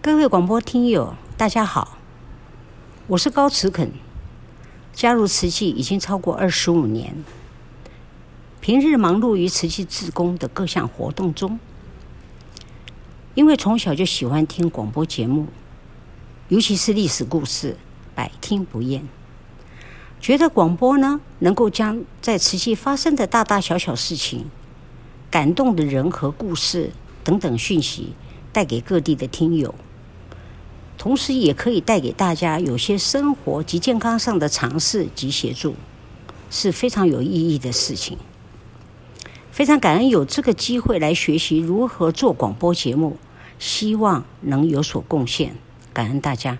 各位广播听友，大家好，我是高慈肯，加入慈济已经超过二十五年。平日忙碌于慈济志工的各项活动中，因为从小就喜欢听广播节目，尤其是历史故事，百听不厌。觉得广播呢，能够将在慈济发生的大大小小事情、感动的人和故事等等讯息，带给各地的听友。同时，也可以带给大家有些生活及健康上的尝试及协助，是非常有意义的事情。非常感恩有这个机会来学习如何做广播节目，希望能有所贡献。感恩大家。